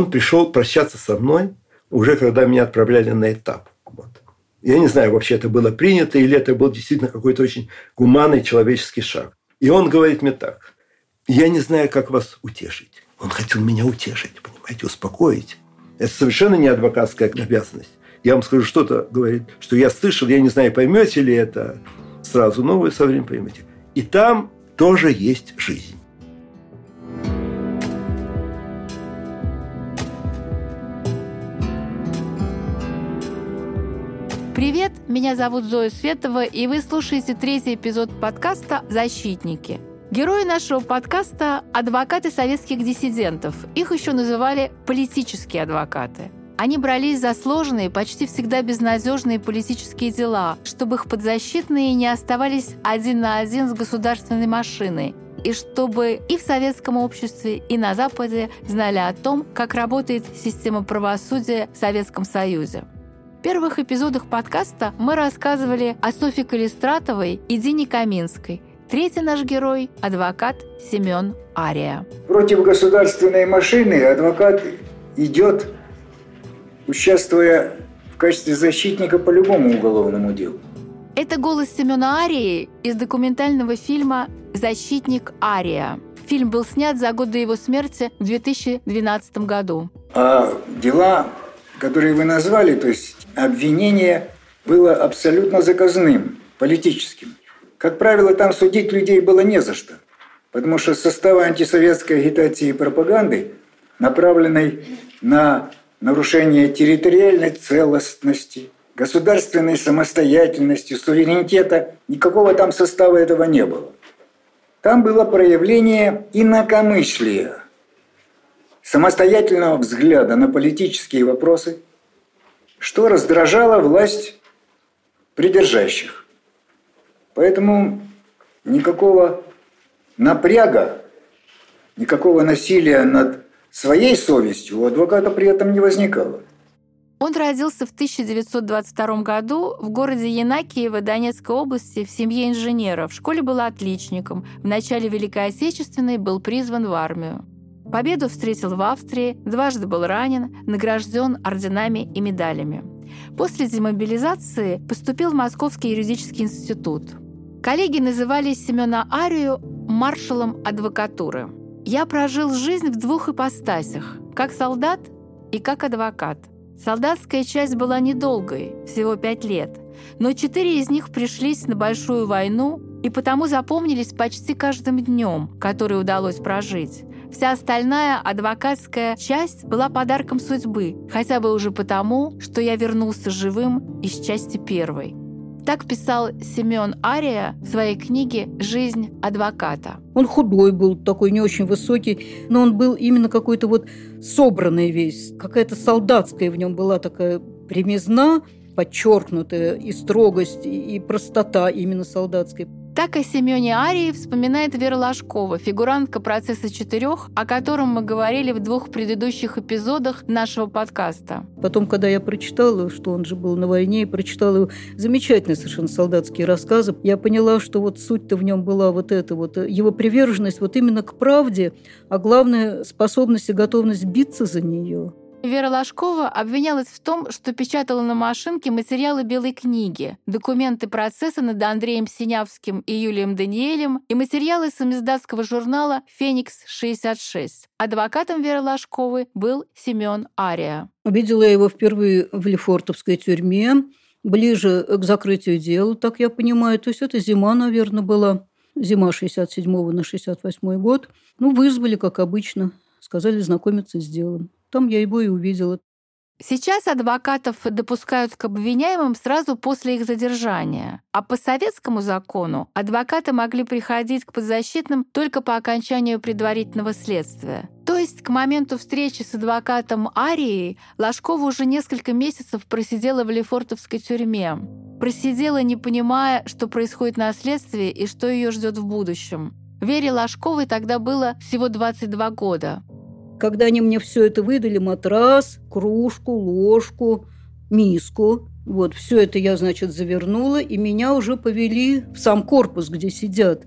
Он пришел прощаться со мной, уже когда меня отправляли на этап. Вот. Я не знаю, вообще это было принято или это был действительно какой-то очень гуманный человеческий шаг. И он говорит мне так. Я не знаю, как вас утешить. Он хотел меня утешить, понимаете, успокоить. Это совершенно не адвокатская обязанность. Я вам скажу что-то, говорит, что я слышал, я не знаю, поймете ли это сразу, но вы со временем поймете. И там тоже есть жизнь. Привет, меня зовут Зоя Светова, и вы слушаете третий эпизод подкаста «Защитники». Герои нашего подкаста – адвокаты советских диссидентов. Их еще называли политические адвокаты. Они брались за сложные, почти всегда безнадежные политические дела, чтобы их подзащитные не оставались один на один с государственной машиной, и чтобы и в советском обществе, и на Западе знали о том, как работает система правосудия в Советском Союзе. В первых эпизодах подкаста мы рассказывали о Софье Калистратовой и Дине Каминской – Третий наш герой – адвокат Семен Ария. Против государственной машины адвокат идет, участвуя в качестве защитника по любому уголовному делу. Это голос Семена Арии из документального фильма «Защитник Ария». Фильм был снят за год до его смерти в 2012 году. А дела, которые вы назвали, то есть обвинение, было абсолютно заказным, политическим. Как правило, там судить людей было не за что, потому что составы антисоветской агитации и пропаганды, направленной на нарушение территориальной целостности, государственной самостоятельности, суверенитета, никакого там состава этого не было. Там было проявление инакомыслия, самостоятельного взгляда на политические вопросы, что раздражало власть придержащих. Поэтому никакого напряга, никакого насилия над своей совестью у адвоката при этом не возникало. Он родился в 1922 году в городе Янакиево Донецкой области в семье инженера. В школе был отличником. В начале Великой Отечественной был призван в армию. Победу встретил в Австрии, дважды был ранен, награжден орденами и медалями. После демобилизации поступил в Московский юридический институт. Коллеги называли Семена Арию маршалом адвокатуры. Я прожил жизнь в двух ипостасях – как солдат и как адвокат. Солдатская часть была недолгой, всего пять лет, но четыре из них пришлись на большую войну и потому запомнились почти каждым днем, который удалось прожить. Вся остальная адвокатская часть была подарком судьбы, хотя бы уже потому, что я вернулся живым из части первой. Так писал Семен Ария в своей книге «Жизнь адвоката». Он худой был, такой не очень высокий, но он был именно какой-то вот собранный весь. Какая-то солдатская в нем была такая примизна, подчеркнутая и строгость, и простота именно солдатской. Так о Семене Арии вспоминает Вера Ложкова, фигурантка процесса четырех, о котором мы говорили в двух предыдущих эпизодах нашего подкаста. Потом, когда я прочитала, что он же был на войне, и прочитала замечательные совершенно солдатские рассказы, я поняла, что вот суть-то в нем была вот эта вот, его приверженность вот именно к правде, а главное, способность и готовность биться за нее. Вера Ложкова обвинялась в том, что печатала на машинке материалы Белой книги, документы процесса над Андреем Синявским и Юлием Даниэлем и материалы самиздатского журнала «Феникс-66». Адвокатом Веры Ложковой был Семен Ария. Видела я его впервые в Лефортовской тюрьме, ближе к закрытию дела, так я понимаю. То есть это зима, наверное, была. Зима 67 на 68 год. Ну, вызвали, как обычно. Сказали знакомиться с делом. Там я его и увидела. Сейчас адвокатов допускают к обвиняемым сразу после их задержания. А по советскому закону адвокаты могли приходить к подзащитным только по окончанию предварительного следствия. То есть к моменту встречи с адвокатом Арией Ложкова уже несколько месяцев просидела в Лефортовской тюрьме. Просидела, не понимая, что происходит на следствии и что ее ждет в будущем. Вере Ложковой тогда было всего 22 года. Когда они мне все это выдали, матрас, кружку, ложку, миску, вот, все это я, значит, завернула, и меня уже повели в сам корпус, где сидят.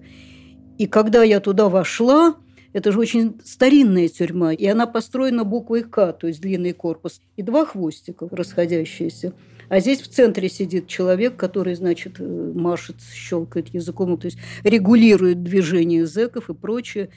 И когда я туда вошла, Это же очень старинная тюрьма, и она построена буквой «К», то есть длинный корпус, и два хвостика расходящиеся. А здесь в центре сидит человек, который, значит, э, машет, щелкает языком, то есть регулирует движение зэков и прочее.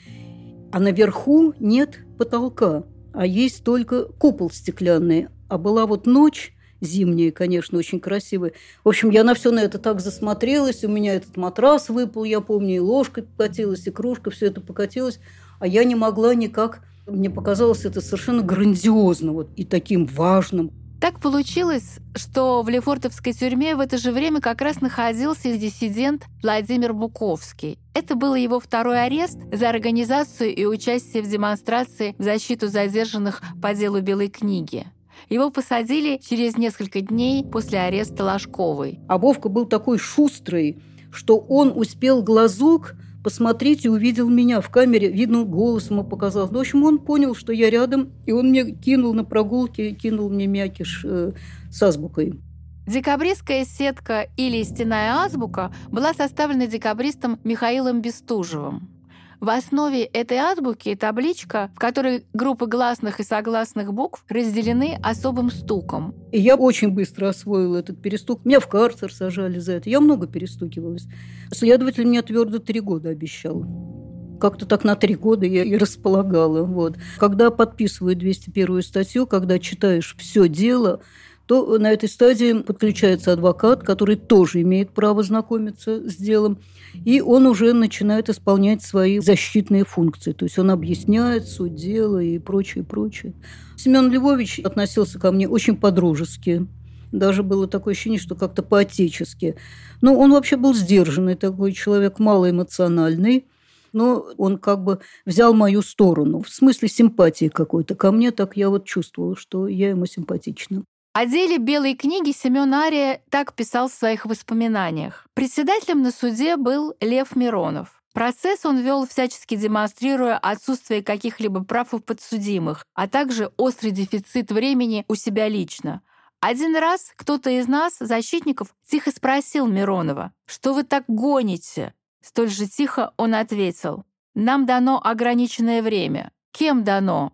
А наверху нет потолка, а есть только купол стеклянный. А была вот ночь, зимние, конечно, очень красивые. В общем, я на все на это так засмотрелась. У меня этот матрас выпал, я помню, и ложка покатилась, и кружка, все это покатилось. А я не могла никак... Мне показалось это совершенно грандиозно вот, и таким важным. Так получилось, что в Лефортовской тюрьме в это же время как раз находился диссидент Владимир Буковский. Это был его второй арест за организацию и участие в демонстрации в защиту задержанных по делу Белой книги. Его посадили через несколько дней после ареста Ложковой. А Вовка был такой шустрый, что он успел глазок посмотреть и увидел меня в камере. Видно, голос ему показалось. В общем, он понял, что я рядом, и он мне кинул на прогулке, кинул мне мякиш э, с азбукой. Декабристская сетка или стенная азбука была составлена декабристом Михаилом Бестужевым. В основе этой азбуки табличка, в которой группы гласных и согласных букв разделены особым стуком. И я очень быстро освоила этот перестук. Меня в карцер сажали за это. Я много перестукивалась. Следователь мне твердо три года обещал. Как-то так на три года я и располагала. Вот. Когда подписываю 201 статью, когда читаешь все дело, то на этой стадии подключается адвокат, который тоже имеет право знакомиться с делом, и он уже начинает исполнять свои защитные функции. То есть он объясняет суть дела и прочее, прочее. Семен Львович относился ко мне очень по-дружески. Даже было такое ощущение, что как-то по-отечески. Но он вообще был сдержанный такой человек, малоэмоциональный но он как бы взял мою сторону, в смысле симпатии какой-то ко мне, так я вот чувствовала, что я ему симпатична. О деле Белой книги Семен Ария так писал в своих воспоминаниях. Председателем на суде был Лев Миронов. Процесс он вел, всячески демонстрируя отсутствие каких-либо прав у подсудимых, а также острый дефицит времени у себя лично. Один раз кто-то из нас, защитников, тихо спросил Миронова, «Что вы так гоните?» Столь же тихо он ответил, «Нам дано ограниченное время. Кем дано?»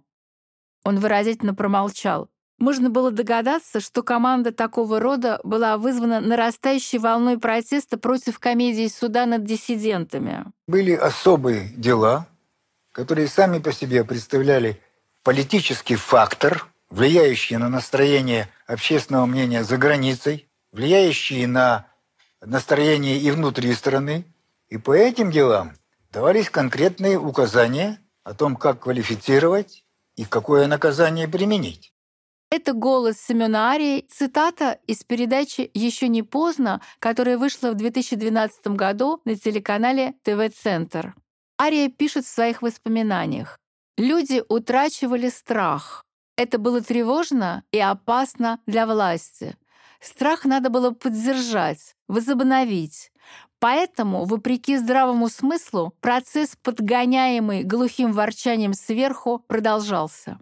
Он выразительно промолчал. Можно было догадаться, что команда такого рода была вызвана нарастающей волной протеста против комедии суда над диссидентами. Были особые дела, которые сами по себе представляли политический фактор, влияющий на настроение общественного мнения за границей, влияющий на настроение и внутри страны. И по этим делам давались конкретные указания о том, как квалифицировать и какое наказание применить. Это голос Семена Арии, цитата из передачи «Еще не поздно», которая вышла в 2012 году на телеканале ТВ-центр. Ария пишет в своих воспоминаниях. «Люди утрачивали страх. Это было тревожно и опасно для власти. Страх надо было поддержать, возобновить. Поэтому, вопреки здравому смыслу, процесс, подгоняемый глухим ворчанием сверху, продолжался.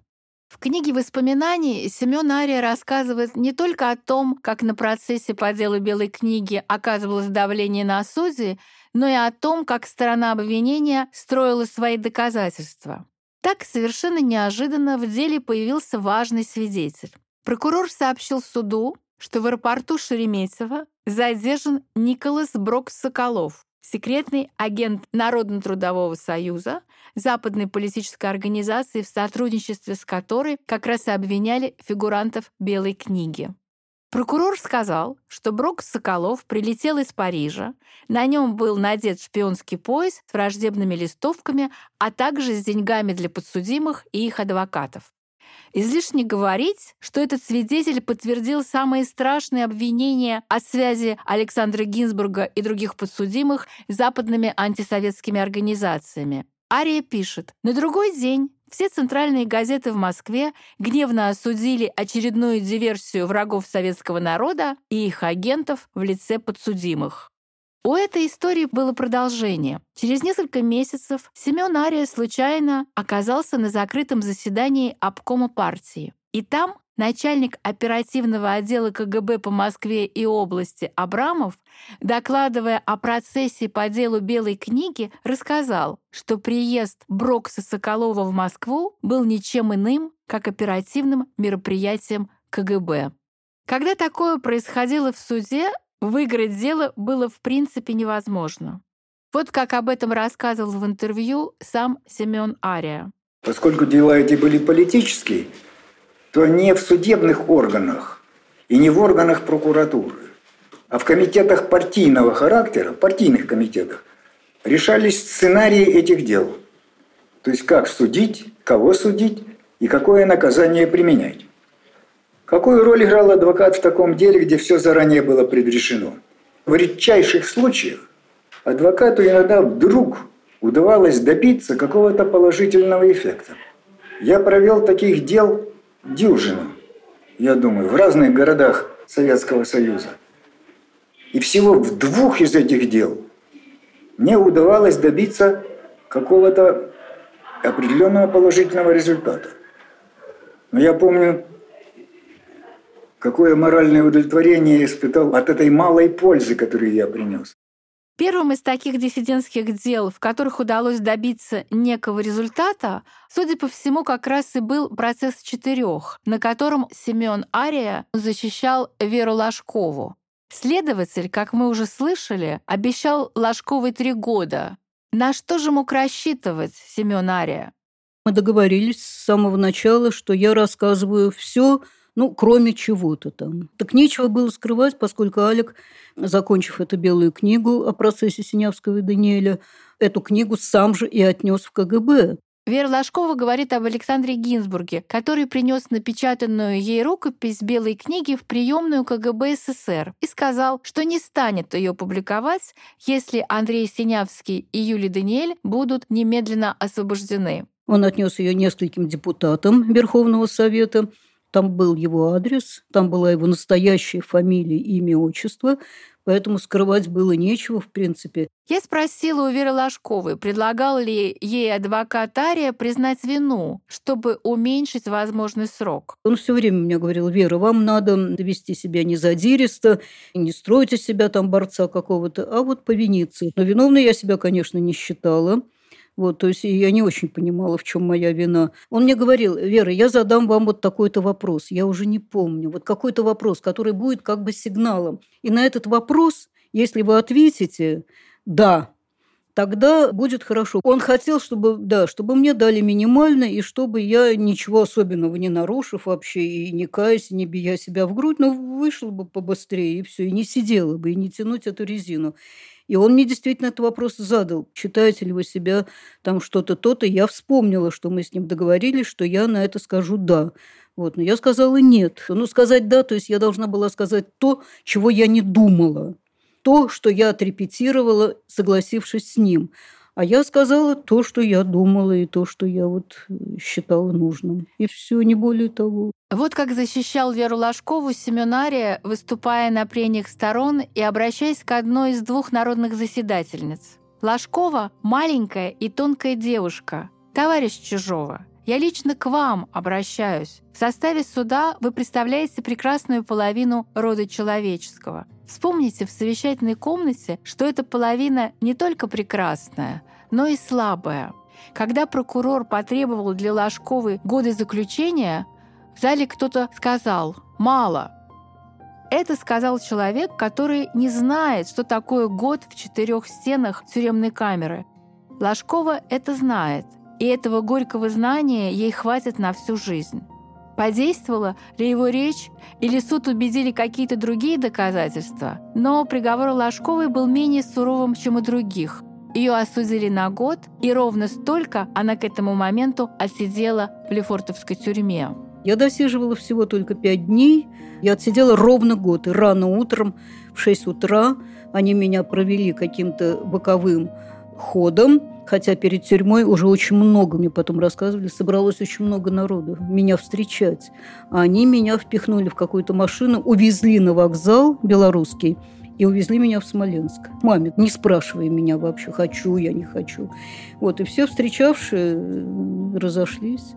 В книге воспоминаний Семен Ария рассказывает не только о том, как на процессе по делу Белой книги оказывалось давление на судьи, но и о том, как сторона обвинения строила свои доказательства. Так совершенно неожиданно в деле появился важный свидетель. Прокурор сообщил суду, что в аэропорту Шереметьево задержан Николас Брок-Соколов, секретный агент Народно-трудового союза, западной политической организации, в сотрудничестве с которой как раз и обвиняли фигурантов Белой книги. Прокурор сказал, что Брок Соколов прилетел из Парижа, на нем был надет шпионский пояс с враждебными листовками, а также с деньгами для подсудимых и их адвокатов. Излишне говорить, что этот свидетель подтвердил самые страшные обвинения о связи Александра Гинзбурга и других подсудимых с западными антисоветскими организациями. Ария пишет, «На другой день все центральные газеты в Москве гневно осудили очередную диверсию врагов советского народа и их агентов в лице подсудимых. У этой истории было продолжение. Через несколько месяцев Семен Ария случайно оказался на закрытом заседании обкома партии. И там начальник оперативного отдела КГБ по Москве и области Абрамов, докладывая о процессе по делу Белой книги, рассказал, что приезд Брокса Соколова в Москву был ничем иным, как оперативным мероприятием КГБ. Когда такое происходило в суде, выиграть дело было в принципе невозможно. Вот как об этом рассказывал в интервью сам Семен Ария. Поскольку дела эти были политические, то не в судебных органах и не в органах прокуратуры, а в комитетах партийного характера, партийных комитетах, решались сценарии этих дел. То есть как судить, кого судить и какое наказание применять. Какую роль играл адвокат в таком деле, где все заранее было предрешено? В редчайших случаях адвокату иногда вдруг удавалось добиться какого-то положительного эффекта. Я провел таких дел дюжину, я думаю, в разных городах Советского Союза. И всего в двух из этих дел мне удавалось добиться какого-то определенного положительного результата. Но я помню, какое моральное удовлетворение я испытал от этой малой пользы, которую я принес. Первым из таких диссидентских дел, в которых удалось добиться некого результата, судя по всему, как раз и был процесс четырех, на котором Семен Ария защищал Веру Ложкову. Следователь, как мы уже слышали, обещал Ложковой три года. На что же мог рассчитывать Семен Ария? Мы договорились с самого начала, что я рассказываю все, ну, кроме чего-то там. Так нечего было скрывать, поскольку Алик, закончив эту белую книгу о процессе Синявского и Даниэля, эту книгу сам же и отнес в КГБ. Вера Ложкова говорит об Александре Гинзбурге, который принес напечатанную ей рукопись белой книги в приемную КГБ СССР и сказал, что не станет ее публиковать, если Андрей Синявский и Юлий Даниэль будут немедленно освобождены. Он отнес ее нескольким депутатам Верховного Совета, там был его адрес, там была его настоящая фамилия, имя, отчество, поэтому скрывать было нечего, в принципе. Я спросила у Веры Ложковой, предлагал ли ей адвокат Ария признать вину, чтобы уменьшить возможный срок. Он все время мне говорил, Вера, вам надо вести себя не задиристо, не строить из себя там борца какого-то, а вот повиниться. Но виновной я себя, конечно, не считала. Вот, то есть я не очень понимала, в чем моя вина. Он мне говорил, Вера, я задам вам вот такой-то вопрос. Я уже не помню. Вот какой-то вопрос, который будет как бы сигналом. И на этот вопрос, если вы ответите «да», тогда будет хорошо. Он хотел, чтобы, да, чтобы мне дали минимально, и чтобы я ничего особенного не нарушив вообще, и не каясь, не бия себя в грудь, но вышел бы побыстрее, и все, и не сидела бы, и не тянуть эту резину. И он мне действительно этот вопрос задал. Считаете ли вы себя там что-то то-то? Я вспомнила, что мы с ним договорились, что я на это скажу «да». Вот. Но я сказала «нет». Ну, сказать «да», то есть я должна была сказать то, чего я не думала. То, что я отрепетировала, согласившись с ним. А я сказала то, что я думала, и то, что я вот э, считала нужным. И все, не более того. Вот как защищал Веру Ложкову семинария, выступая на прениях сторон и обращаясь к одной из двух народных заседательниц. Ложкова – маленькая и тонкая девушка, товарищ чужого. Я лично к вам обращаюсь. В составе суда вы представляете прекрасную половину рода человеческого. Вспомните в совещательной комнате, что эта половина не только прекрасная, но и слабая. Когда прокурор потребовал для Ложковой годы заключения, в зале кто-то сказал «мало». Это сказал человек, который не знает, что такое год в четырех стенах тюремной камеры. Ложкова это знает, и этого горького знания ей хватит на всю жизнь. Подействовала ли его речь, или суд убедили какие-то другие доказательства, но приговор Ложковой был менее суровым, чем у других. Ее осудили на год, и ровно столько она к этому моменту отсидела в Лефортовской тюрьме. Я досиживала всего только пять дней. Я отсидела ровно год. И рано утром в 6 утра они меня провели каким-то боковым ходом, хотя перед тюрьмой уже очень много, мне потом рассказывали, собралось очень много народу меня встречать. А они меня впихнули в какую-то машину, увезли на вокзал белорусский и увезли меня в Смоленск. Маме, не спрашивая меня вообще, хочу я, не хочу. Вот, и все встречавшие разошлись.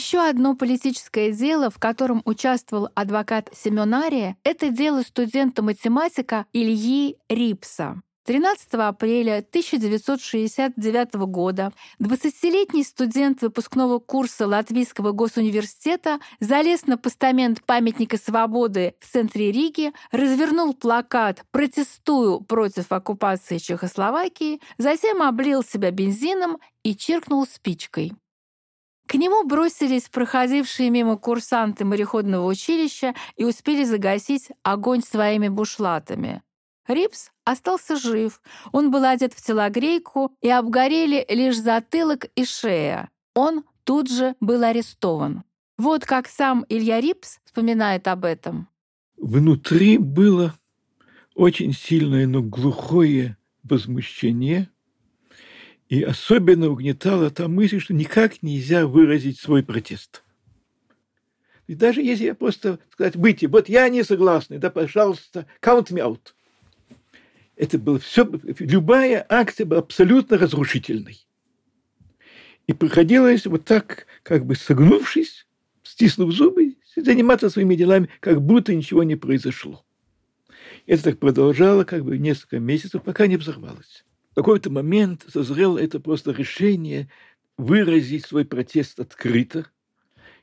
Еще одно политическое дело, в котором участвовал адвокат Семенария, это дело студента-математика Ильи Рипса. 13 апреля 1969 года 20-летний студент выпускного курса Латвийского госуниверситета залез на постамент памятника свободы в центре Риги, развернул плакат «Протестую против оккупации Чехословакии», затем облил себя бензином и чиркнул спичкой. К нему бросились проходившие мимо курсанты мореходного училища и успели загасить огонь своими бушлатами. Рипс остался жив. Он был одет в телогрейку, и обгорели лишь затылок и шея. Он тут же был арестован. Вот как сам Илья Рипс вспоминает об этом. Внутри было очень сильное, но глухое возмущение, и особенно угнетала та мысль, что никак нельзя выразить свой протест. И даже если я просто сказать, выйти, вот я не согласный, да, пожалуйста, count me out – это было все, любая акция была абсолютно разрушительной. И приходилось вот так, как бы согнувшись, стиснув зубы, заниматься своими делами, как будто ничего не произошло. Это так продолжало как бы несколько месяцев, пока не взорвалось. В какой-то момент созрело это просто решение выразить свой протест открыто.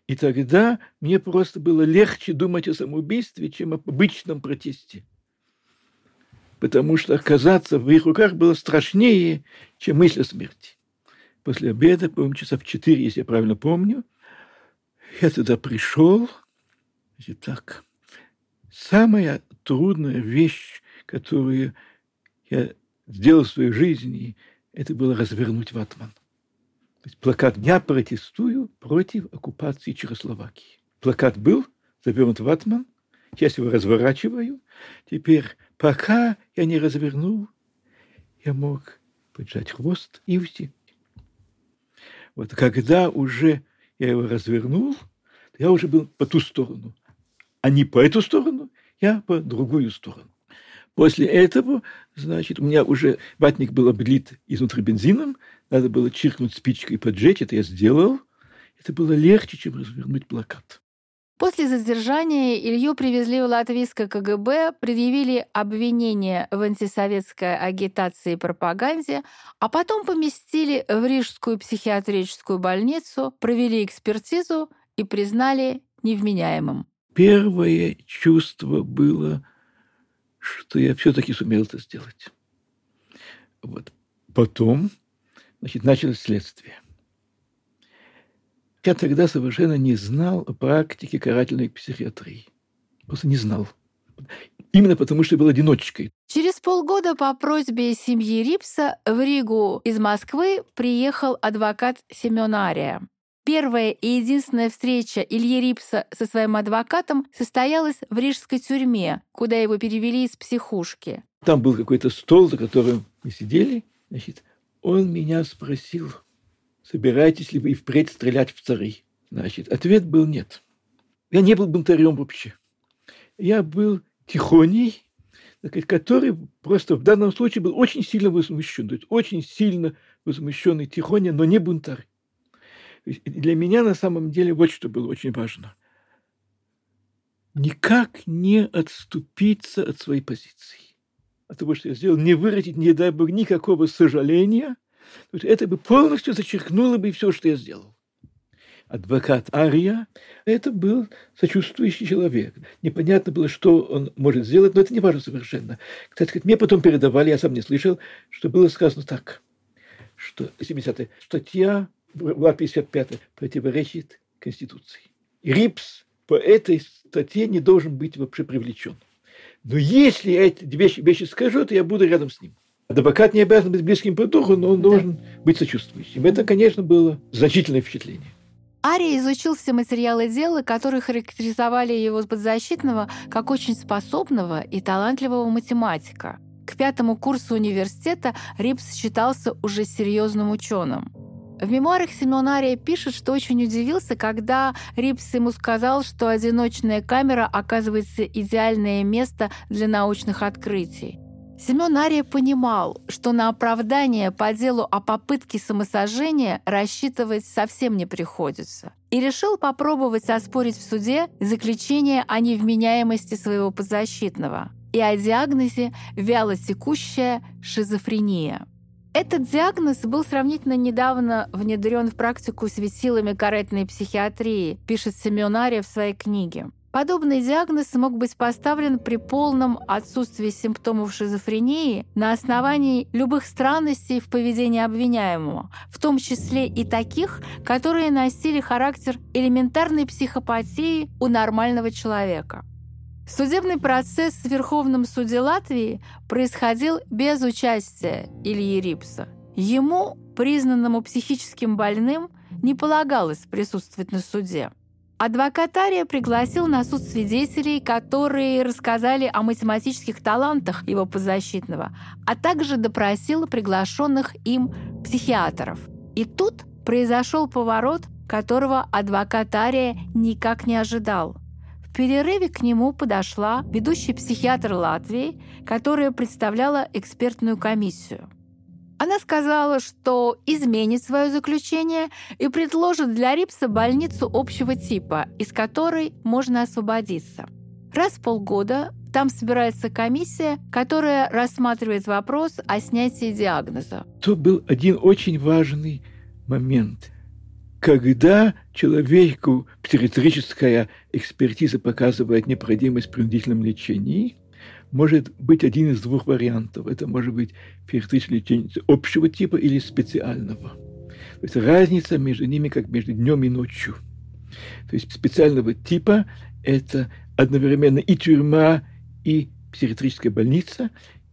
И тогда мне просто было легче думать о самоубийстве, чем об обычном протесте потому что оказаться в их руках было страшнее, чем мысль о смерти. После обеда, по-моему, часа в четыре, если я правильно помню, я туда пришел. Значит, так, самая трудная вещь, которую я сделал в своей жизни, это было развернуть ватман. То есть плакат «Я протестую против оккупации Чехословакии». Плакат был завернут ватман, сейчас его разворачиваю. Теперь Пока я не развернул, я мог поджать хвост и уйти. Вот когда уже я его развернул, я уже был по ту сторону. А не по эту сторону, я по другую сторону. После этого, значит, у меня уже ватник был облит изнутри бензином, надо было чиркнуть спичкой и поджечь, это я сделал. Это было легче, чем развернуть плакат. После задержания Илью привезли в латвийское КГБ, предъявили обвинение в антисоветской агитации и пропаганде, а потом поместили в Рижскую психиатрическую больницу, провели экспертизу и признали невменяемым. Первое чувство было, что я все-таки сумел это сделать. Вот. Потом значит, началось следствие. Я тогда совершенно не знал о практике карательной психиатрии. Просто не знал. Именно потому, что был одиночкой. Через полгода по просьбе семьи Рипса в Ригу из Москвы приехал адвокат Семен Ария. Первая и единственная встреча Ильи Рипса со своим адвокатом состоялась в рижской тюрьме, куда его перевели из психушки. Там был какой-то стол, за которым мы сидели. Значит, он меня спросил, собираетесь ли вы и впредь стрелять в царей? Значит, ответ был нет. Я не был бунтарем вообще. Я был тихоней, который просто в данном случае был очень сильно возмущен. То есть очень сильно возмущенный тихоня, но не бунтарь. Для меня на самом деле вот что было очень важно. Никак не отступиться от своей позиции. От того, что я сделал, не выразить, не дай бог, никакого сожаления – это бы полностью зачеркнуло бы все, что я сделал. Адвокат Ария – это был сочувствующий человек. Непонятно было, что он может сделать, но это не важно совершенно. Кстати, мне потом передавали, я сам не слышал, что было сказано так, что 70 статья, глава 55 противоречит Конституции. И РИПС по этой статье не должен быть вообще привлечен. Но если я эти вещи, вещи скажу, то я буду рядом с ним. Адвокат не обязан быть близким по духу, но он должен быть сочувствующим. Это, конечно, было значительное впечатление. Ария изучил все материалы дела, которые характеризовали его подзащитного как очень способного и талантливого математика. К пятому курсу университета Рипс считался уже серьезным ученым. В мемуарах Семен Ария пишет, что очень удивился, когда Рипс ему сказал, что одиночная камера оказывается идеальное место для научных открытий. Семен Ария понимал, что на оправдание по делу о попытке самосожжения рассчитывать совсем не приходится, и решил попробовать оспорить в суде заключение о невменяемости своего подзащитного и о диагнозе вялотекущая шизофрения. Этот диагноз был сравнительно недавно внедрен в практику светилами карательной психиатрии, пишет Семен Ария в своей книге. Подобный диагноз мог быть поставлен при полном отсутствии симптомов шизофрении на основании любых странностей в поведении обвиняемого, в том числе и таких, которые носили характер элементарной психопатии у нормального человека. Судебный процесс в Верховном суде Латвии происходил без участия Ильи Рипса. Ему, признанному психическим больным, не полагалось присутствовать на суде. Адвокат Ария пригласил на суд свидетелей, которые рассказали о математических талантах его подзащитного, а также допросил приглашенных им психиатров. И тут произошел поворот, которого адвокат Ария никак не ожидал. Перерыве к нему подошла ведущий психиатр Латвии, которая представляла экспертную комиссию – она сказала, что изменит свое заключение и предложит для Рипса больницу общего типа, из которой можно освободиться. Раз в полгода там собирается комиссия, которая рассматривает вопрос о снятии диагноза. То был один очень важный момент. Когда человеку психиатрическая экспертиза показывает необходимость в принудительном лечении – может быть один из двух вариантов. Это может быть ферритическое лечение общего типа или специального. То есть разница между ними как между днем и ночью. То есть специального типа – это одновременно и тюрьма, и психиатрическая больница.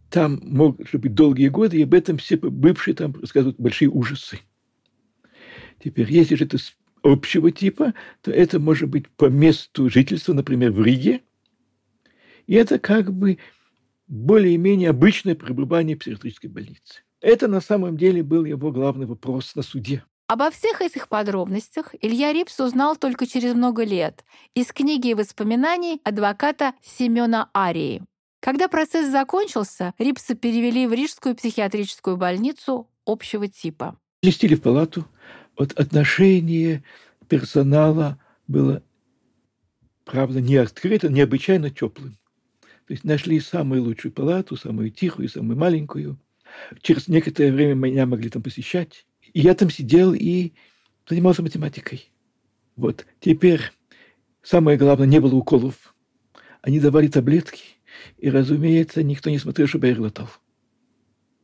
Там могут быть долгие годы, и об этом все бывшие там рассказывают большие ужасы. Теперь, если же это общего типа, то это может быть по месту жительства, например, в Риге – и это как бы более-менее обычное пребывание в психиатрической больнице. Это на самом деле был его главный вопрос на суде. Обо всех этих подробностях Илья Рипс узнал только через много лет из книги и воспоминаний адвоката Семена Арии. Когда процесс закончился, Рипса перевели в Рижскую психиатрическую больницу общего типа. Листили в палату. Вот отношение персонала было, правда, не открыто, необычайно теплым. То есть нашли самую лучшую палату, самую тихую, самую маленькую. Через некоторое время меня могли там посещать. И я там сидел и занимался математикой. Вот. Теперь самое главное, не было уколов. Они давали таблетки. И, разумеется, никто не смотрел, чтобы я глотал.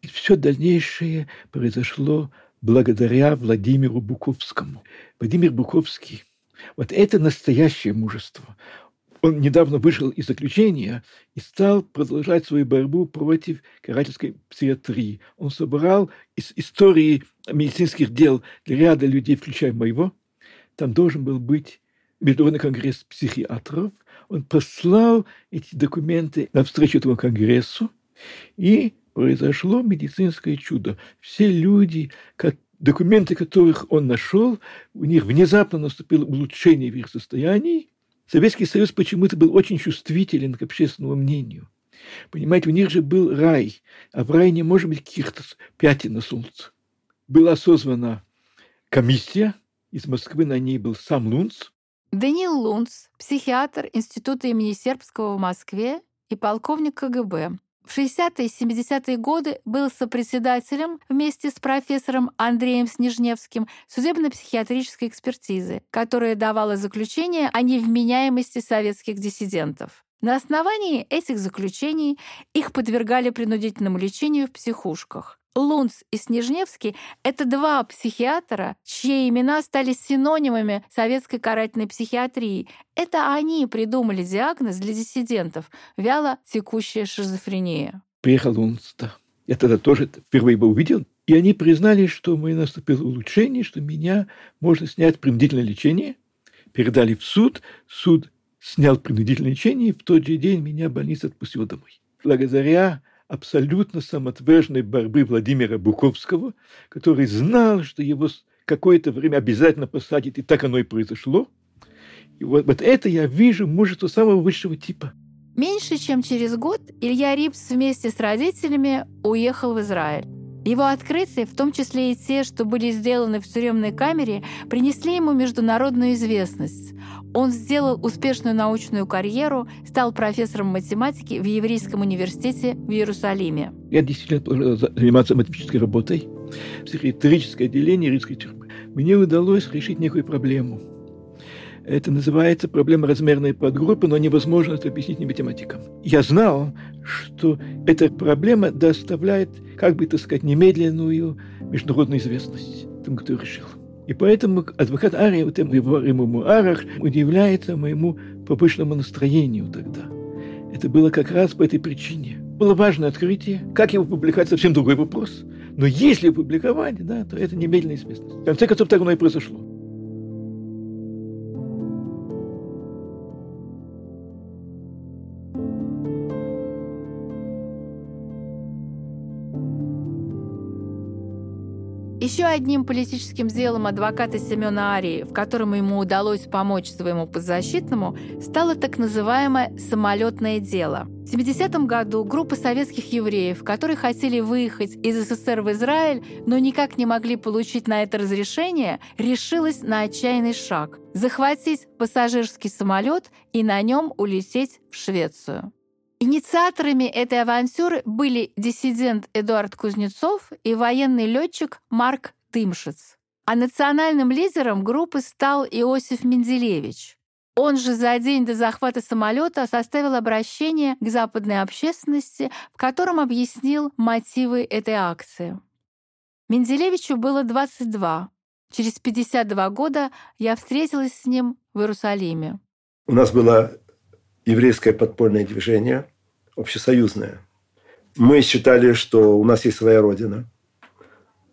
И все дальнейшее произошло благодаря Владимиру Буковскому. Владимир Буковский вот это настоящее мужество. Он недавно вышел из заключения и стал продолжать свою борьбу против карательской психиатрии. Он собрал из истории медицинских дел для ряда людей, включая моего. Там должен был быть Международный конгресс психиатров. Он послал эти документы на встречу этому конгрессу, и произошло медицинское чудо. Все люди, документы которых он нашел, у них внезапно наступило улучшение в их состоянии, Советский Союз почему-то был очень чувствителен к общественному мнению. Понимаете, у них же был рай, а в рае не может быть каких-то пятен на солнце. Была созвана комиссия, из Москвы на ней был сам Лунц. Даниил Лунц, психиатр Института имени Сербского в Москве и полковник КГБ, в 60-е и 70-е годы был сопредседателем вместе с профессором Андреем Снежневским судебно-психиатрической экспертизы, которая давала заключение о невменяемости советских диссидентов. На основании этих заключений их подвергали принудительному лечению в психушках. Лунц и Снежневский — это два психиатра, чьи имена стали синонимами советской карательной психиатрии. Это они придумали диагноз для диссидентов — вяло текущая шизофрения. Приехал Лунц, да. Я тогда тоже впервые его увидел. И они признали, что мы наступило улучшение, что меня можно снять принудительное лечение. Передали в суд. Суд снял принудительное лечение, и в тот же день меня больница отпустила домой. Благодаря абсолютно самоотверженной борьбы Владимира Буковского, который знал, что его какое-то время обязательно посадят, и так оно и произошло. И вот, вот это я вижу мужество самого высшего типа. Меньше чем через год Илья Рипс вместе с родителями уехал в Израиль. Его открытия, в том числе и те, что были сделаны в тюремной камере, принесли ему международную известность. Он сделал успешную научную карьеру, стал профессором математики в Еврейском университете в Иерусалиме. Я 10 лет заниматься математической работой психиатрическое отделение еврейской тюрьмы. Мне удалось решить некую проблему. Это называется проблема размерной подгруппы, но невозможно это объяснить не математикам. Я знал, что эта проблема доставляет, как бы так сказать, немедленную международную известность тому, кто решил. И поэтому адвокат Ария в его мемуарах удивляется моему повышенному настроению тогда. Это было как раз по этой причине. Было важное открытие. Как его публиковать, совсем другой вопрос. Но если публиковать, да, то это немедленная известность. В конце концов, так оно и произошло. Еще одним политическим делом адвоката Семена Арии, в котором ему удалось помочь своему подзащитному, стало так называемое «самолетное дело». В 70-м году группа советских евреев, которые хотели выехать из СССР в Израиль, но никак не могли получить на это разрешение, решилась на отчаянный шаг – захватить пассажирский самолет и на нем улететь в Швецию. Инициаторами этой авантюры были диссидент Эдуард Кузнецов и военный летчик Марк Тымшиц. А национальным лидером группы стал Иосиф Менделевич. Он же за день до захвата самолета составил обращение к западной общественности, в котором объяснил мотивы этой акции. Менделевичу было 22. Через 52 года я встретилась с ним в Иерусалиме. У нас было еврейское подпольное движение, общесоюзное. Мы считали, что у нас есть своя родина.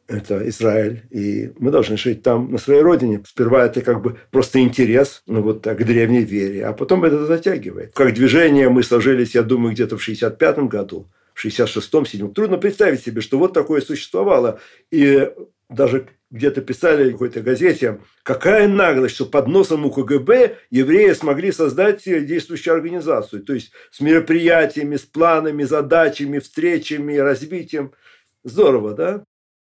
Это Израиль. И мы должны жить там, на своей родине. Сперва это как бы просто интерес ну, вот так, к древней вере. А потом это затягивает. Как движение мы сложились, я думаю, где-то в 65 году. В 66-м, 7 Трудно представить себе, что вот такое существовало. И даже где-то писали в какой-то газете, какая наглость, что под носом у КГБ евреи смогли создать действующую организацию. То есть с мероприятиями, с планами, задачами, встречами, развитием. Здорово, да?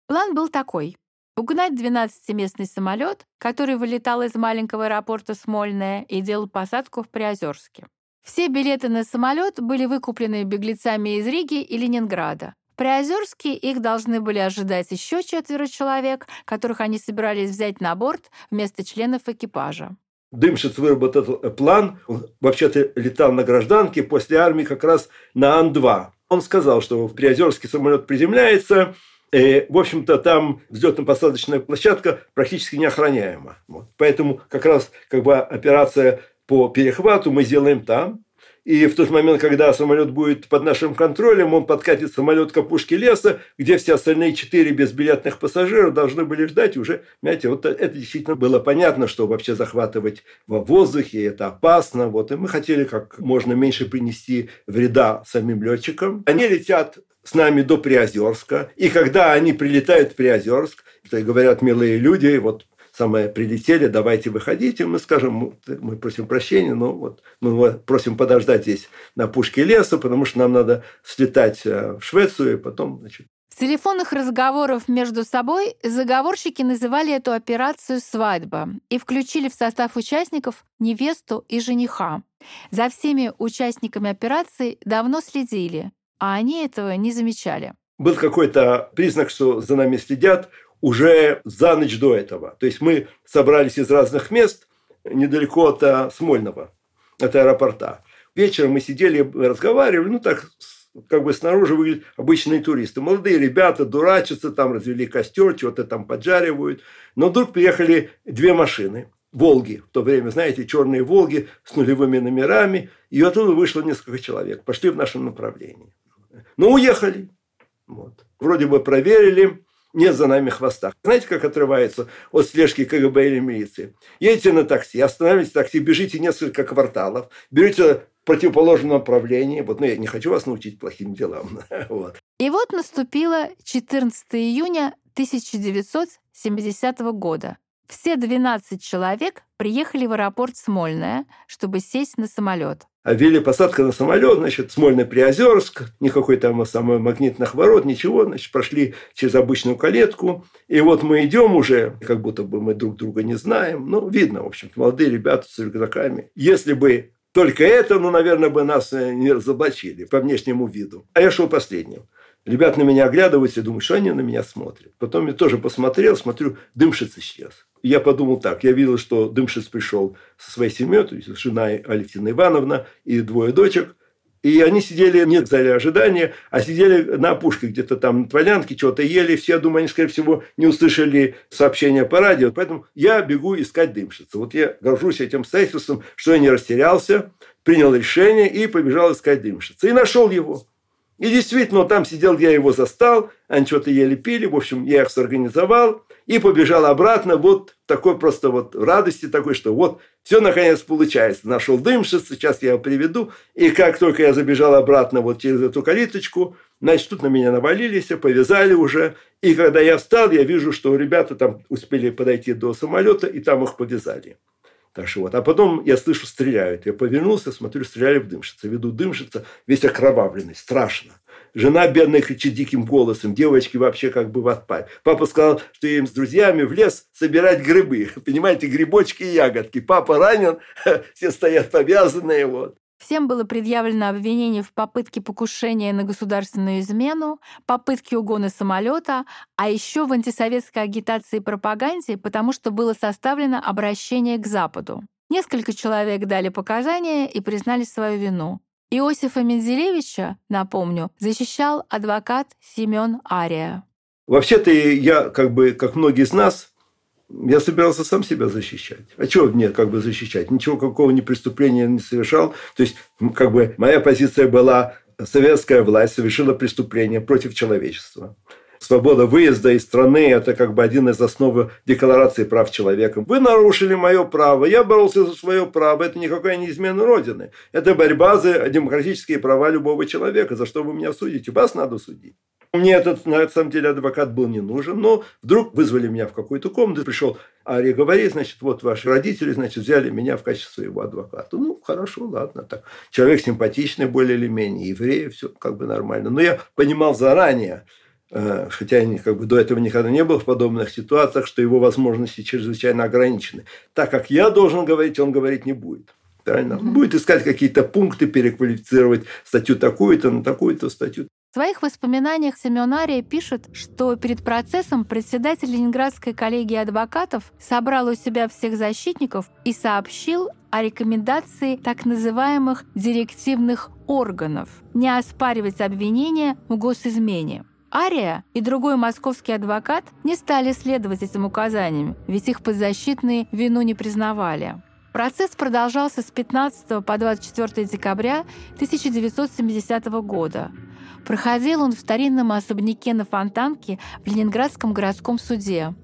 План был такой. Угнать 12-местный самолет, который вылетал из маленького аэропорта Смольное и делал посадку в Приозерске. Все билеты на самолет были выкуплены беглецами из Риги и Ленинграда. Приозерске их должны были ожидать еще четверо человек, которых они собирались взять на борт вместо членов экипажа. Дымшиц выработал план. Он вообще-то летал на гражданке после армии как раз на Ан-2. Он сказал, что в Приозерске самолет приземляется, и, в общем-то, там взлетно-посадочная площадка практически неохраняема. Вот. Поэтому как раз как бы операция по перехвату мы сделаем там. И в тот момент, когда самолет будет под нашим контролем, он подкатит самолет к опушке леса, где все остальные четыре безбилетных пассажира должны были ждать. Уже, понимаете, вот это действительно было понятно, что вообще захватывать во воздухе это опасно. Вот. И мы хотели как можно меньше принести вреда самим летчикам. Они летят с нами до Приозерска. И когда они прилетают в Приозерск, это говорят милые люди, вот самое прилетели, давайте выходите, мы скажем, мы просим прощения, но вот мы просим подождать здесь на пушке леса, потому что нам надо слетать э, в Швецию и потом, значит, в телефонных разговорах между собой заговорщики называли эту операцию «свадьба» и включили в состав участников невесту и жениха. За всеми участниками операции давно следили, а они этого не замечали. Был какой-то признак, что за нами следят уже за ночь до этого. То есть мы собрались из разных мест недалеко от э, Смольного, от аэропорта. Вечером мы сидели, разговаривали, ну так как бы снаружи выглядят обычные туристы. Молодые ребята дурачатся, там развели костер, чего-то там поджаривают. Но вдруг приехали две машины. Волги. В то время, знаете, черные Волги с нулевыми номерами. И оттуда вышло несколько человек. Пошли в нашем направлении. Но уехали. Вот. Вроде бы проверили нет за нами хвоста. Знаете, как отрывается от слежки КГБ или милиции? Едете на такси, останавливаете такси, бежите несколько кварталов, берете противоположном направлении. Вот, ну, я не хочу вас научить плохим делам. вот. И вот наступило 14 июня 1970 года. Все 12 человек приехали в аэропорт Смольное, чтобы сесть на самолет. А ввели посадка на самолет, значит, Смольный Приозерск, никакой там самой магнитных ворот, ничего, значит, прошли через обычную калетку. И вот мы идем уже, как будто бы мы друг друга не знаем. Ну, видно, в общем молодые ребята с рюкзаками. Если бы только это, ну, наверное, бы нас э, не разоблачили по внешнему виду. А я шел последним. Ребят на меня оглядываются и думают, что они на меня смотрят. Потом я тоже посмотрел, смотрю, дымшиц исчез. Я подумал так, я видел, что дымшиц пришел со своей семьей, то есть жена Алевтина Ивановна и двое дочек. И они сидели не в зале ожидания, а сидели на опушке где-то там на Тволянке, что-то ели. Все, я думаю, они, скорее всего, не услышали сообщения по радио. Поэтому я бегу искать дымшица. Вот я горжусь этим обстоятельством, что я не растерялся, принял решение и побежал искать дымшица. И нашел его. И действительно, там сидел, я его застал, они что-то ели пили, в общем, я их сорганизовал и побежал обратно вот такой просто вот радости такой, что вот все наконец получается. Нашел дымшиц, сейчас я его приведу. И как только я забежал обратно вот через эту калиточку, значит, тут на меня навалились, повязали уже. И когда я встал, я вижу, что ребята там успели подойти до самолета, и там их повязали. Так что вот. А потом я слышу, стреляют. Я повернулся, смотрю, стреляли в дымшица. Веду дымшица, весь окровавленный, страшно. Жена бедная кричит диким голосом, девочки вообще как бы в отпаде. Папа сказал, что я им с друзьями в лес собирать грибы. Понимаете, грибочки и ягодки. Папа ранен, все стоят повязанные. Вот. Всем было предъявлено обвинение в попытке покушения на государственную измену, попытке угона самолета, а еще в антисоветской агитации и пропаганде, потому что было составлено обращение к Западу. Несколько человек дали показания и признали свою вину. Иосифа Мензелевича, напомню, защищал адвокат Семен Ария. Вообще-то я, как бы, как многие из нас, я собирался сам себя защищать. А чего мне как бы защищать? Ничего какого ни преступления не совершал. То есть, как бы моя позиция была, советская власть совершила преступление против человечества. Свобода выезда из страны – это как бы один из основ Декларации прав человека. Вы нарушили мое право, я боролся за свое право. Это никакая не измена Родины. Это борьба за демократические права любого человека. За что вы меня судите? Вас надо судить. Мне этот, на самом деле, адвокат был не нужен, но вдруг вызвали меня в какую-то комнату, пришел Ария говорит, значит, вот ваши родители, значит, взяли меня в качестве своего адвоката. Ну, хорошо, ладно, так. Человек симпатичный более или менее, еврей, все как бы нормально. Но я понимал заранее, э, хотя как бы до этого никогда не был в подобных ситуациях, что его возможности чрезвычайно ограничены. Так как я должен говорить, он говорить не будет. Правильно? Mm-hmm. Будет искать какие-то пункты, переквалифицировать статью такую-то на такую-то статью. Своих воспоминаниях Семен Ария пишет, что перед процессом председатель Ленинградской коллегии адвокатов собрал у себя всех защитников и сообщил о рекомендации так называемых директивных органов не оспаривать обвинения в госизмене. Ария и другой московский адвокат не стали следовать этим указаниям, ведь их подзащитные вину не признавали. Процесс продолжался с 15 по 24 декабря 1970 года. Проходил он в старинном особняке на Фонтанке в Ленинградском городском суде.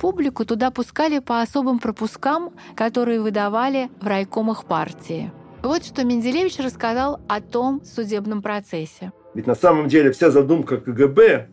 Публику туда пускали по особым пропускам, которые выдавали в райкомах партии. Вот что Менделевич рассказал о том судебном процессе. Ведь на самом деле вся задумка КГБ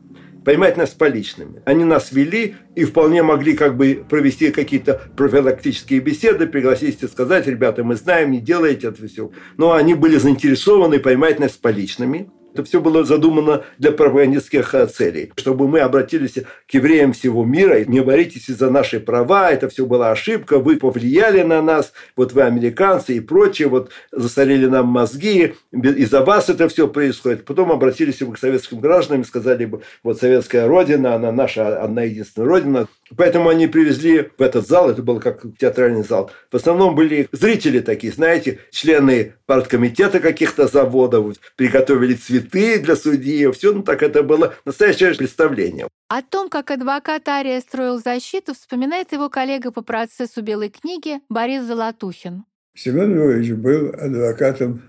поймать нас поличными. Они нас вели и вполне могли как бы провести какие-то профилактические беседы, пригласить и сказать, ребята, мы знаем, не делайте это все. Но они были заинтересованы поймать нас поличными. Это все было задумано для пропагандистских э, целей, чтобы мы обратились к евреям всего мира, не боритесь за наши права, это все была ошибка, вы повлияли на нас, вот вы американцы и прочее, вот засорили нам мозги, из-за вас это все происходит. Потом обратились бы к советским гражданам и сказали бы, вот советская родина, она наша одна единственная родина. Поэтому они привезли в этот зал, это был как театральный зал. В основном были зрители такие, знаете, члены парткомитета каких-то заводов, приготовили цветы для судьи, все, ну так это было настоящее представление. О том, как адвокат Ария строил защиту, вспоминает его коллега по процессу Белой книги Борис Золотухин. Семен Львович был адвокатом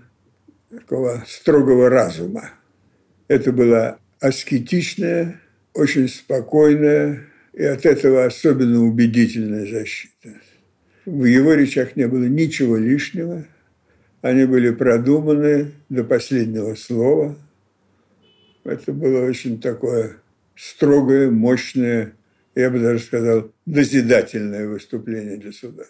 такого строгого разума. Это была аскетичная, очень спокойная и от этого особенно убедительная защита. В его речах не было ничего лишнего – они были продуманы до последнего слова. Это было очень такое строгое, мощное я бы даже сказал, назидательное выступление для суда.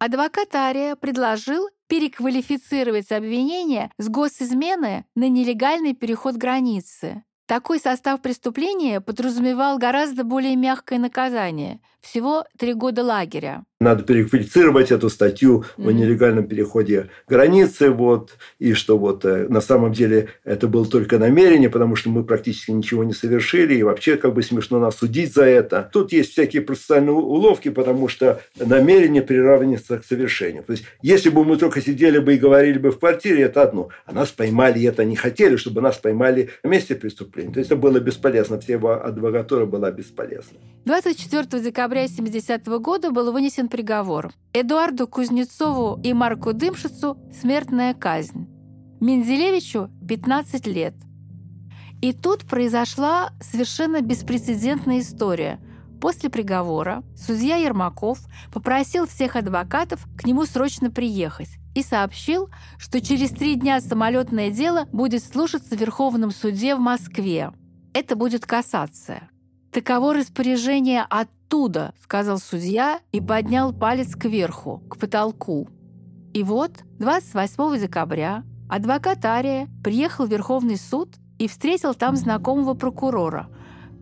Адвокат Ария предложил переквалифицировать обвинение с госизмены на нелегальный переход границы. Такой состав преступления подразумевал гораздо более мягкое наказание – всего три года лагеря. Надо переквалифицировать эту статью mm-hmm. о нелегальном переходе границы, вот, и что вот э, на самом деле это было только намерение, потому что мы практически ничего не совершили, и вообще как бы смешно нас судить за это. Тут есть всякие процессуальные уловки, потому что намерение приравнивается к совершению. То есть, если бы мы только сидели бы и говорили бы в квартире, это одно. А нас поймали, и это не хотели, чтобы нас поймали на месте преступления. То есть, это было бесполезно, вся его адвокатура была бесполезна. 24 декабря 70 -го года был вынесен приговор. Эдуарду Кузнецову и Марку Дымшицу смертная казнь. Менделевичу 15 лет. И тут произошла совершенно беспрецедентная история. После приговора судья Ермаков попросил всех адвокатов к нему срочно приехать и сообщил, что через три дня самолетное дело будет слушаться в Верховном суде в Москве. Это будет кассация. Таково распоряжение оттуда, сказал судья и поднял палец кверху, к потолку. И вот 28 декабря адвокат Ария приехал в Верховный суд и встретил там знакомого прокурора.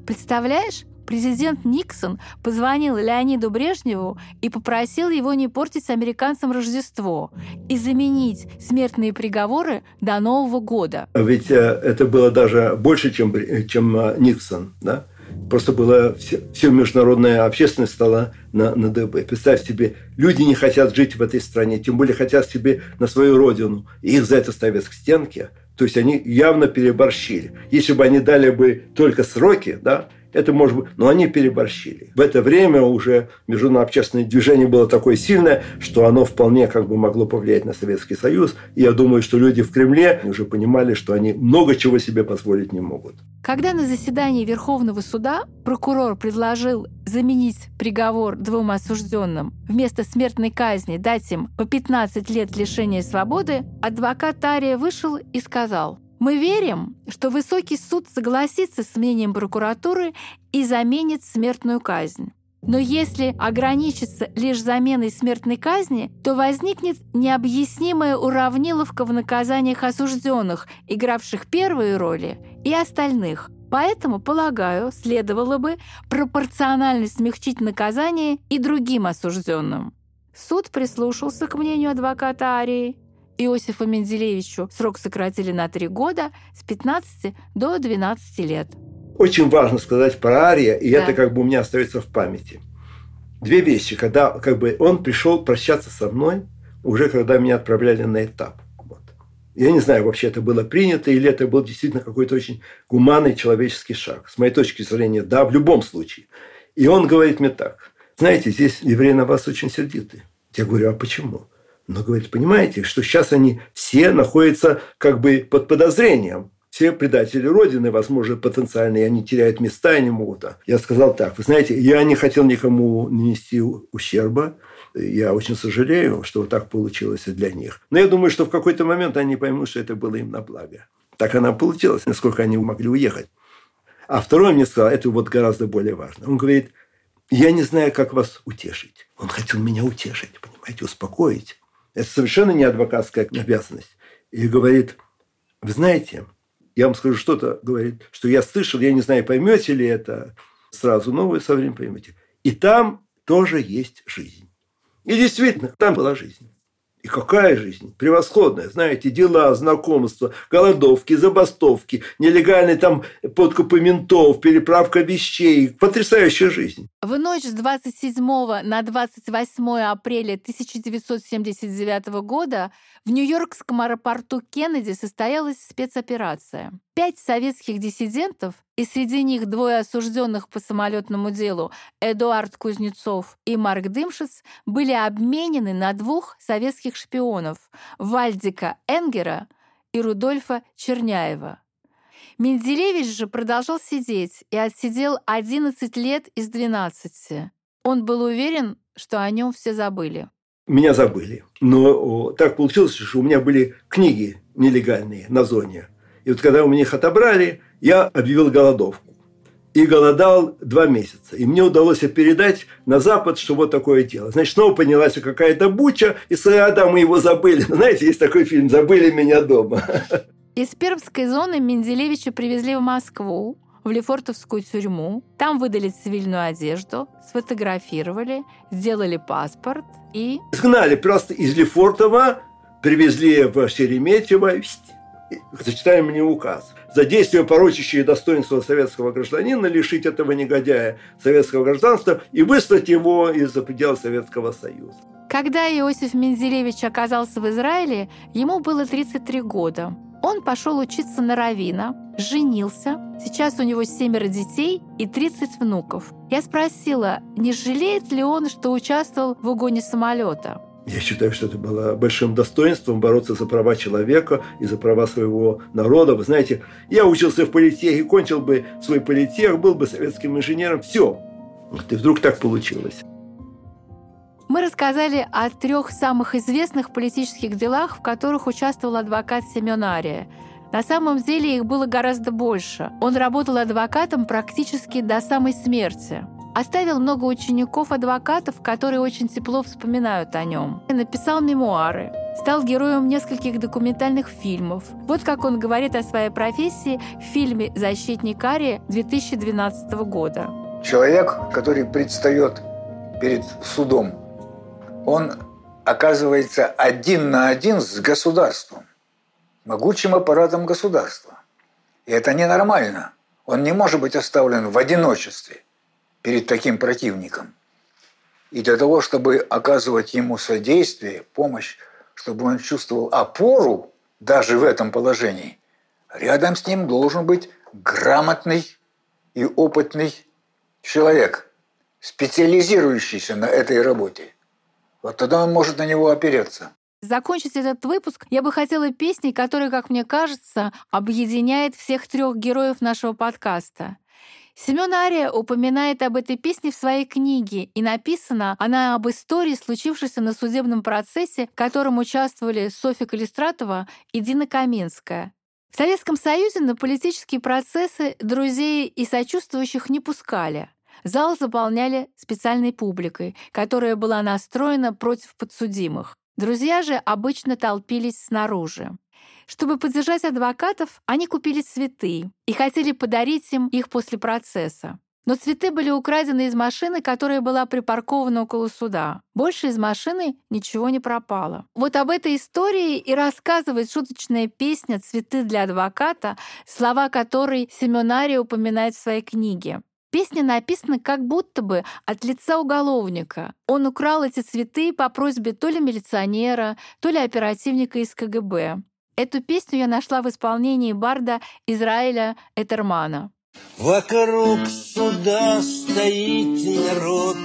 Представляешь, президент Никсон позвонил Леониду Брежневу и попросил его не портить американцам Рождество и заменить смертные приговоры до Нового года. Ведь э, это было даже больше, чем, чем э, Никсон, да? Просто была все, все международная общественность стала на, на ДБ. Представь себе, люди не хотят жить в этой стране, тем более хотят себе на свою родину. И их за это ставят к стенке. То есть они явно переборщили. Если бы они дали бы только сроки, да, это может быть... Но они переборщили. В это время уже международное общественное движение было такое сильное, что оно вполне как бы могло повлиять на Советский Союз. И я думаю, что люди в Кремле уже понимали, что они много чего себе позволить не могут. Когда на заседании Верховного суда прокурор предложил заменить приговор двум осужденным, вместо смертной казни дать им по 15 лет лишения свободы, адвокат Тария вышел и сказал – мы верим, что высокий суд согласится с мнением прокуратуры и заменит смертную казнь. Но если ограничиться лишь заменой смертной казни, то возникнет необъяснимая уравниловка в наказаниях осужденных, игравших первые роли, и остальных. Поэтому, полагаю, следовало бы пропорционально смягчить наказание и другим осужденным. Суд прислушался к мнению адвоката Арии Иосифу Менделеевичу срок сократили на три года с 15 до 12 лет. Очень важно сказать про Ария, и да. это как бы у меня остается в памяти. Две вещи. Когда как бы он пришел прощаться со мной, уже когда меня отправляли на этап. Вот. Я не знаю, вообще это было принято, или это был действительно какой-то очень гуманный человеческий шаг. С моей точки зрения, да, в любом случае. И он говорит мне так. Знаете, здесь евреи на вас очень сердиты. Я говорю, а почему? Но говорит, понимаете, что сейчас они все находятся как бы под подозрением. Все предатели Родины, возможно, потенциальные, они теряют места и не могут. Я сказал так, вы знаете, я не хотел никому нанести ущерба, я очень сожалею, что так получилось для них. Но я думаю, что в какой-то момент они поймут, что это было им на благо. Так она получилась, насколько они могли уехать. А второе мне сказал, это вот гораздо более важно. Он говорит, я не знаю, как вас утешить. Он хотел меня утешить, понимаете, успокоить. Это совершенно не адвокатская обязанность. И говорит, вы знаете, я вам скажу что-то, говорит, что я слышал, я не знаю, поймете ли это сразу, но вы со временем поймете. И там тоже есть жизнь. И действительно, там была жизнь. И какая жизнь? Превосходная. Знаете, дела, знакомства, голодовки, забастовки, нелегальные там подкупы ментов, переправка вещей. Потрясающая жизнь. В ночь с 27 на 28 апреля 1979 года в Нью-Йоркском аэропорту Кеннеди состоялась спецоперация. Пять советских диссидентов, и среди них двое осужденных по самолетному делу Эдуард Кузнецов и Марк Дымшиц, были обменены на двух советских шпионов Вальдика Энгера и Рудольфа Черняева. Менделевич же продолжал сидеть и отсидел 11 лет из 12. Он был уверен, что о нем все забыли. Меня забыли. Но так получилось, что у меня были книги нелегальные на зоне. И вот когда у меня их отобрали, я объявил голодовку. и голодал два месяца. И мне удалось передать на Запад, что вот такое дело. Значит, снова поднялась какая-то буча, и да, мы его забыли. Знаете, есть такой фильм «Забыли меня дома». Из Пермской зоны Менделевича привезли в Москву, в Лефортовскую тюрьму. Там выдали цивильную одежду, сфотографировали, сделали паспорт и... Сгнали просто из Лефортова, привезли в Шереметьево, зачитаем мне указ. За действия, порочащие достоинство советского гражданина, лишить этого негодяя советского гражданства и выслать его из-за пределов Советского Союза. Когда Иосиф Мензелевич оказался в Израиле, ему было 33 года. Он пошел учиться на равина, женился. Сейчас у него семеро детей и 30 внуков. Я спросила, не жалеет ли он, что участвовал в угоне самолета. Я считаю, что это было большим достоинством бороться за права человека и за права своего народа. Вы знаете, я учился в политехе, кончил бы свой политех, был бы советским инженером. Все. И вдруг так получилось. Мы рассказали о трех самых известных политических делах, в которых участвовал адвокат Семен Ария. На самом деле их было гораздо больше. Он работал адвокатом практически до самой смерти. Оставил много учеников-адвокатов, которые очень тепло вспоминают о нем. Написал мемуары, стал героем нескольких документальных фильмов. Вот как он говорит о своей профессии в фильме «Защитник Ария» 2012 года. Человек, который предстает перед судом он оказывается один на один с государством, могучим аппаратом государства. И это ненормально. Он не может быть оставлен в одиночестве перед таким противником. И для того, чтобы оказывать ему содействие, помощь, чтобы он чувствовал опору даже в этом положении, рядом с ним должен быть грамотный и опытный человек, специализирующийся на этой работе – вот тогда он может на него опереться. Закончить этот выпуск я бы хотела песней, которая, как мне кажется, объединяет всех трех героев нашего подкаста. Семен Ария упоминает об этой песне в своей книге, и написана она об истории, случившейся на судебном процессе, в котором участвовали Софья Калистратова и Дина Каменская. В Советском Союзе на политические процессы друзей и сочувствующих не пускали. Зал заполняли специальной публикой, которая была настроена против подсудимых. Друзья же обычно толпились снаружи. Чтобы поддержать адвокатов, они купили цветы и хотели подарить им их после процесса. Но цветы были украдены из машины, которая была припаркована около суда. Больше из машины ничего не пропало. Вот об этой истории и рассказывает шуточная песня «Цветы для адвоката», слова которой Семенарий упоминает в своей книге. Песня написана как будто бы от лица уголовника. Он украл эти цветы по просьбе то ли милиционера, то ли оперативника из КГБ. Эту песню я нашла в исполнении барда Израиля Этермана. Вокруг суда стоит народ,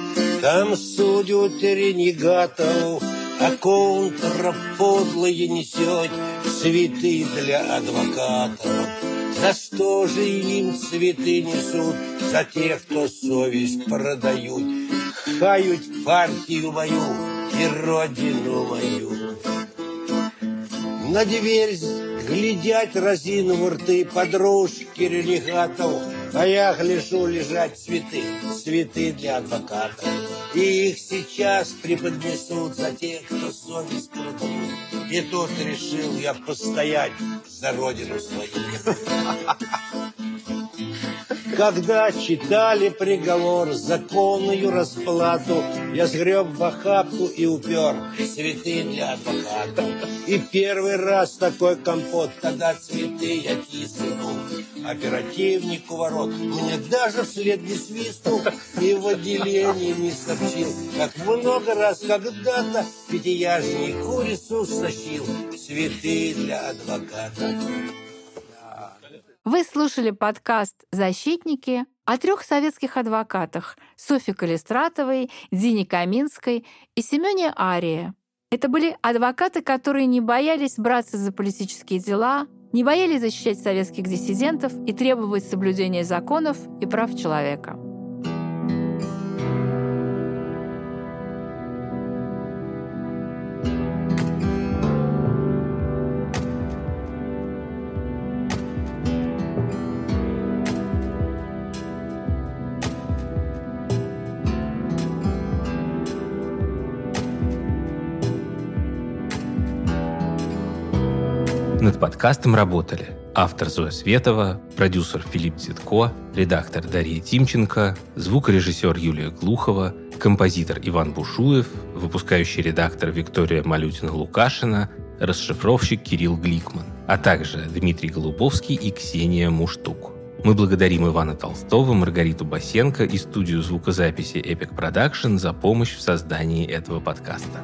Там судят ренегатов, А контра подлые несет Цветы для адвокатов. За что же им цветы несут? За тех, кто совесть продают, Хают партию мою и родину мою. На дверь глядят разину рты подружки религатов, А я гляжу лежать цветы, цветы для адвоката. И их сейчас преподнесут за тех, кто совесть продают. И тут решил я постоять за родину свою. Когда читали приговор, законную расплату, Я сгреб в охапку и упер цветы для адвоката. И первый раз такой компот, когда цветы я киснул. Оперативник у ворот мне даже вслед не свистнул И в отделении не сообщил, Как много раз когда-то не курицу стащил Цветы для адвоката. Вы слушали подкаст «Защитники» о трех советских адвокатах Софье Калистратовой, Дине Каминской и Семене Арии. Это были адвокаты, которые не боялись браться за политические дела, не боялись защищать советских диссидентов и требовать соблюдения законов и прав человека. Подкастом работали автор Зоя Светова, продюсер Филипп Цитко, редактор Дарья Тимченко, звукорежиссер Юлия Глухова, композитор Иван Бушуев, выпускающий редактор Виктория Малютина-Лукашина, расшифровщик Кирилл Гликман, а также Дмитрий Голубовский и Ксения Муштук. Мы благодарим Ивана Толстого, Маргариту Басенко и студию звукозаписи Epic Production за помощь в создании этого подкаста.